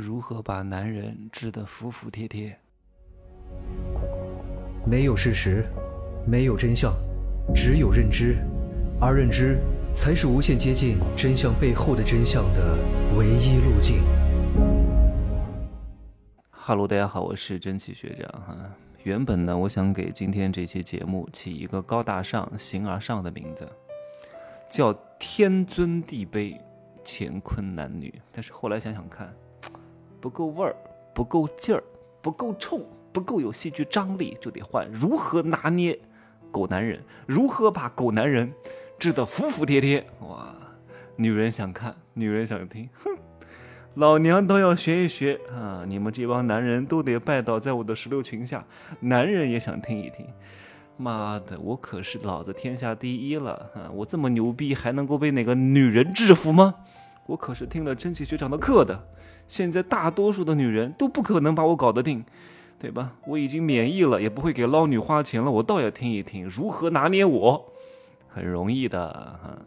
如何把男人治得服服帖帖？没有事实，没有真相，只有认知，而认知才是无限接近真相背后的真相的唯一路径。哈喽，大家好，我是真奇学长哈。原本呢，我想给今天这期节目起一个高大上、形而上的名字，叫“天尊地卑，乾坤男女”。但是后来想想看。不够味儿，不够劲儿，不够冲，不够有戏剧张力，就得换。如何拿捏狗男人？如何把狗男人治得服服帖帖？哇，女人想看，女人想听，哼，老娘倒要学一学啊！你们这帮男人都得拜倒在我的石榴裙下，男人也想听一听。妈的，我可是老子天下第一了啊！我这么牛逼，还能够被哪个女人制服吗？我可是听了真气学长的课的。现在大多数的女人都不可能把我搞得定，对吧？我已经免疫了，也不会给捞女花钱了。我倒要听一听如何拿捏我，很容易的哈。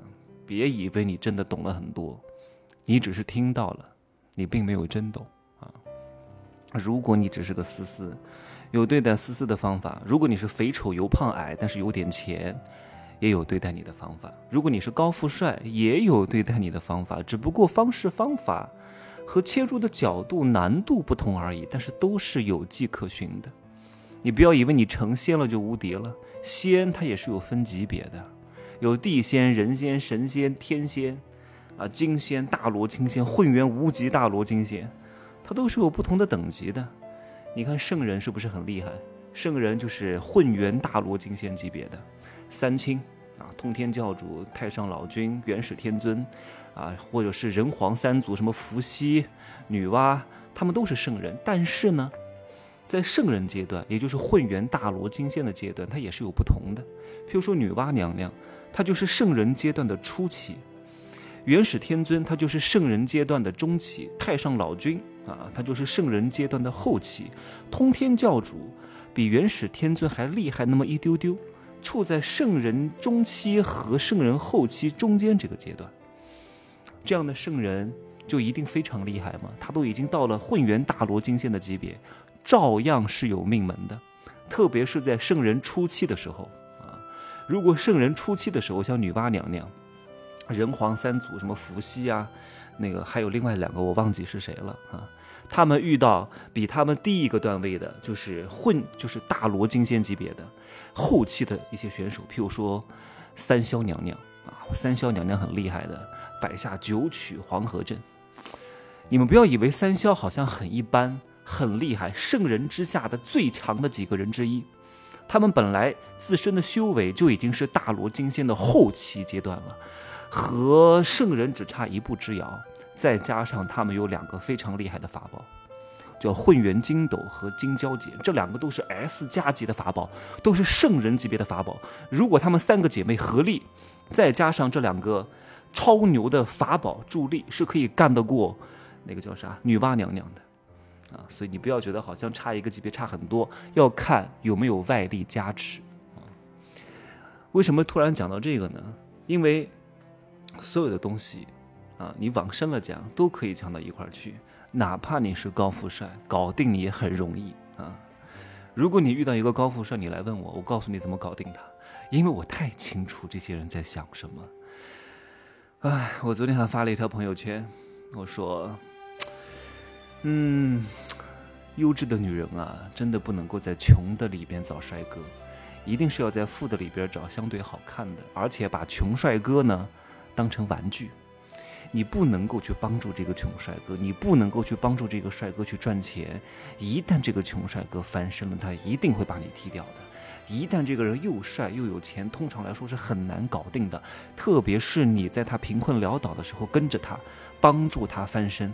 别以为你真的懂了很多，你只是听到了，你并没有真懂啊。如果你只是个思思，有对待思思的方法；如果你是肥丑又胖矮，但是有点钱，也有对待你的方法；如果你是高富帅，也有对待你的方法，只不过方式方法。和切入的角度难度不同而已，但是都是有迹可循的。你不要以为你成仙了就无敌了，仙它也是有分级别的，有地仙、人仙、神仙、天仙，啊，金仙、大罗金仙、混元无极大罗金仙，它都是有不同的等级的。你看圣人是不是很厉害？圣人就是混元大罗金仙级别的，三清啊，通天教主、太上老君、元始天尊。啊，或者是人皇三祖，什么伏羲、女娲，他们都是圣人。但是呢，在圣人阶段，也就是混元大罗金仙的阶段，它也是有不同的。譬如说女娲娘娘，她就是圣人阶段的初期；元始天尊，他就是圣人阶段的中期；太上老君啊，他就是圣人阶段的后期；通天教主比元始天尊还厉害那么一丢丢，处在圣人中期和圣人后期中间这个阶段。这样的圣人就一定非常厉害吗？他都已经到了混元大罗金仙的级别，照样是有命门的。特别是在圣人初期的时候啊，如果圣人初期的时候，像女娲娘娘、人皇三祖什么伏羲啊，那个还有另外两个我忘记是谁了啊，他们遇到比他们第一个段位的，就是混就是大罗金仙级别的后期的一些选手，譬如说三霄娘娘。啊，三霄娘娘很厉害的，摆下九曲黄河阵。你们不要以为三霄好像很一般，很厉害，圣人之下的最强的几个人之一。他们本来自身的修为就已经是大罗金仙的后期阶段了，和圣人只差一步之遥。再加上他们有两个非常厉害的法宝。叫混元金斗和金蛟解，这两个都是 S 加级的法宝，都是圣人级别的法宝。如果她们三个姐妹合力，再加上这两个超牛的法宝助力，是可以干得过那个叫啥女娲娘娘的啊！所以你不要觉得好像差一个级别差很多，要看有没有外力加持啊。为什么突然讲到这个呢？因为所有的东西啊，你往深了讲，都可以讲到一块儿去。哪怕你是高富帅，搞定你也很容易啊！如果你遇到一个高富帅，你来问我，我告诉你怎么搞定他，因为我太清楚这些人在想什么。哎，我昨天还发了一条朋友圈，我说：“嗯，优质的女人啊，真的不能够在穷的里边找帅哥，一定是要在富的里边找相对好看的，而且把穷帅哥呢当成玩具。”你不能够去帮助这个穷帅哥，你不能够去帮助这个帅哥去赚钱。一旦这个穷帅哥翻身了，他一定会把你踢掉的。一旦这个人又帅又有钱，通常来说是很难搞定的。特别是你在他贫困潦倒的时候跟着他，帮助他翻身，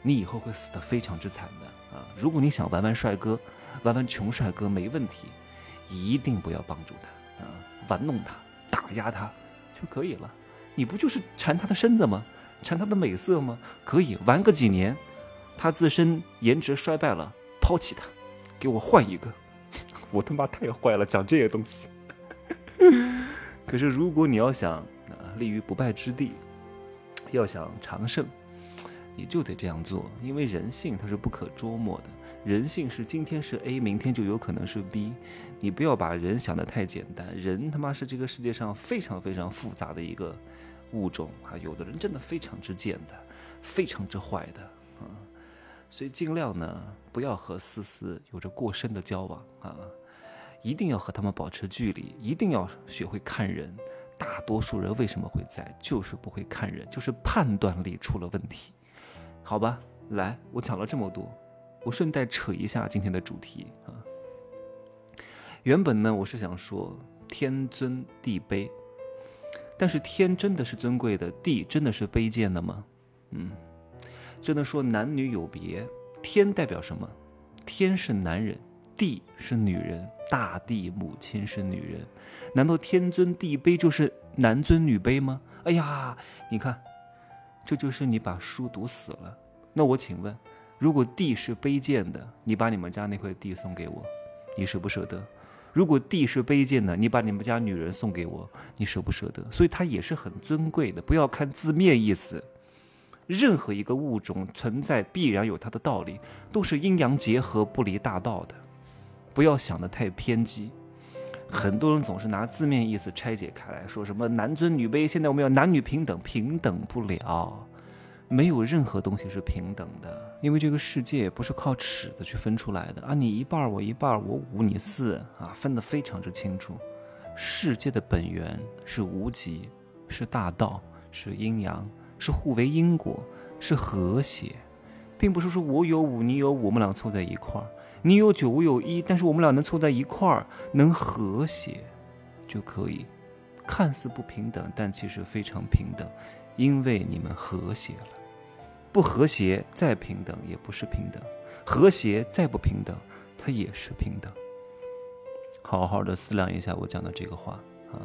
你以后会死得非常之惨的啊！如果你想玩玩帅哥，玩玩穷帅哥没问题，一定不要帮助他啊，玩弄他，打压他就可以了。你不就是馋他的身子吗？馋他的美色吗？可以玩个几年，他自身颜值衰败了，抛弃他，给我换一个。我他妈太坏了，讲这些东西。可是如果你要想啊立于不败之地，要想长胜，你就得这样做，因为人性它是不可捉摸的，人性是今天是 A，明天就有可能是 B，你不要把人想得太简单，人他妈是这个世界上非常非常复杂的一个物种啊，有的人真的非常之贱的，非常之坏的啊，所以尽量呢不要和思思有着过深的交往啊，一定要和他们保持距离，一定要学会看人。大多数人为什么会在，就是不会看人，就是判断力出了问题。好吧，来，我讲了这么多，我顺带扯一下今天的主题啊。原本呢，我是想说天尊地卑，但是天真的是尊贵的，地真的是卑贱的吗？嗯，真的说男女有别，天代表什么？天是男人，地是女人，大地母亲是女人，难道天尊地卑就是男尊女卑吗？哎呀，你看。这就是你把书读死了。那我请问，如果地是卑贱的，你把你们家那块地送给我，你舍不舍得？如果地是卑贱的，你把你们家女人送给我，你舍不舍得？所以它也是很尊贵的。不要看字面意思，任何一个物种存在必然有它的道理，都是阴阳结合不离大道的。不要想的太偏激。很多人总是拿字面意思拆解开来说什么男尊女卑，现在我们要男女平等，平等不了，没有任何东西是平等的，因为这个世界不是靠尺子去分出来的啊，你一半我一半，我五你四啊，分得非常之清楚。世界的本源是无极，是大道，是阴阳，是互为因果，是和谐，并不是说我有五你有五，我们俩凑在一块儿。你有九，我有一，但是我们俩能凑在一块儿，能和谐，就可以。看似不平等，但其实非常平等，因为你们和谐了。不和谐再平等也不是平等，和谐再不平等，它也是平等。好好的思量一下我讲的这个话啊！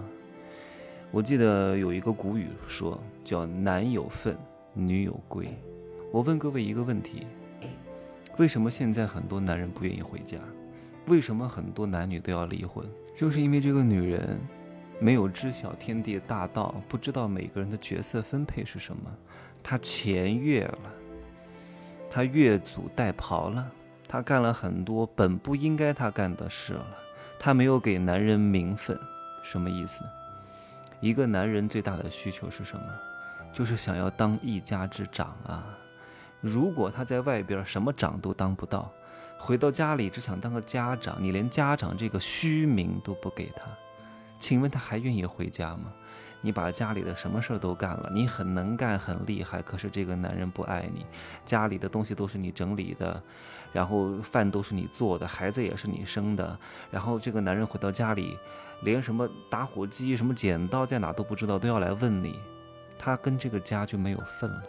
我记得有一个古语说叫“男有分，女有归”。我问各位一个问题。为什么现在很多男人不愿意回家？为什么很多男女都要离婚？就是因为这个女人没有知晓天地大道，不知道每个人的角色分配是什么。他前越了，他越俎代庖了，他干了很多本不应该他干的事了。他没有给男人名分，什么意思？一个男人最大的需求是什么？就是想要当一家之长啊。如果他在外边什么长都当不到，回到家里只想当个家长，你连家长这个虚名都不给他，请问他还愿意回家吗？你把家里的什么事儿都干了，你很能干很厉害，可是这个男人不爱你，家里的东西都是你整理的，然后饭都是你做的，孩子也是你生的，然后这个男人回到家里，连什么打火机、什么剪刀在哪都不知道，都要来问你，他跟这个家就没有份了。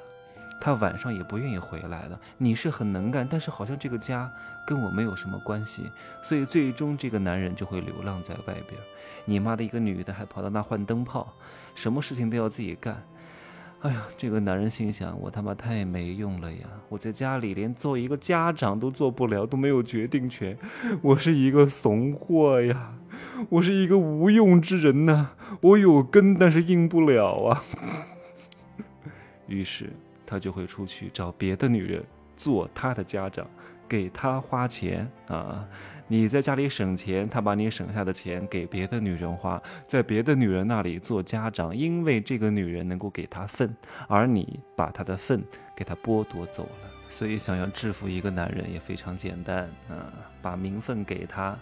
他晚上也不愿意回来了。你是很能干，但是好像这个家跟我没有什么关系，所以最终这个男人就会流浪在外边。你妈的一个女的还跑到那换灯泡，什么事情都要自己干。哎呀，这个男人心想：我他妈太没用了呀！我在家里连做一个家长都做不了，都没有决定权，我是一个怂货呀！我是一个无用之人呐！我有根，但是硬不了啊！于是。他就会出去找别的女人做他的家长，给他花钱啊！你在家里省钱，他把你省下的钱给别的女人花，在别的女人那里做家长，因为这个女人能够给他份，而你把他的份给他剥夺走了。所以，想要制服一个男人也非常简单啊！把名分给他，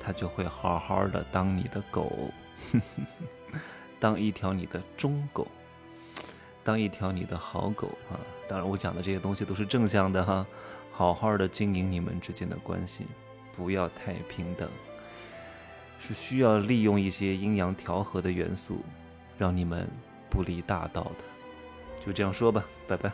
他就会好好的当你的狗，当一条你的忠狗。当一条你的好狗啊！当然，我讲的这些东西都是正向的哈。好好的经营你们之间的关系，不要太平等，是需要利用一些阴阳调和的元素，让你们不离大道的。就这样说吧，拜拜。